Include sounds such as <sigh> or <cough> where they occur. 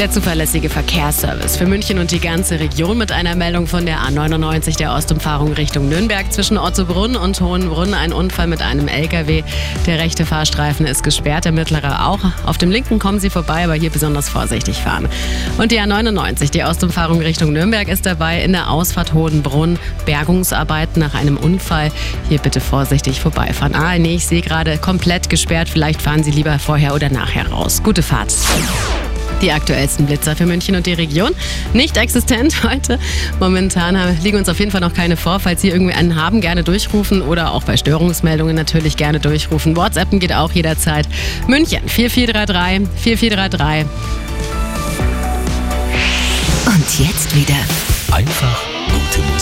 Der zuverlässige Verkehrsservice für München und die ganze Region mit einer Meldung von der A99 der Ostumfahrung Richtung Nürnberg zwischen Ottobrunn und Hohenbrunn. Ein Unfall mit einem LKW. Der rechte Fahrstreifen ist gesperrt, der mittlere auch. Auf dem linken kommen Sie vorbei, aber hier besonders vorsichtig fahren. Und die A99, die Ostumfahrung Richtung Nürnberg, ist dabei in der Ausfahrt Hohenbrunn. Bergungsarbeiten nach einem Unfall. Hier bitte vorsichtig vorbeifahren. Ah, nee, ich sehe gerade komplett gesperrt. Vielleicht fahren Sie lieber vorher oder nachher raus. Gute Fahrt. Die aktuellsten Blitzer für München und die Region. Nicht existent <laughs> heute. Momentan liegen uns auf jeden Fall noch keine vor. Falls Sie irgendwie einen haben, gerne durchrufen oder auch bei Störungsmeldungen natürlich gerne durchrufen. WhatsAppen geht auch jederzeit. München 4433 4433. Und jetzt wieder Einfach gute Musik.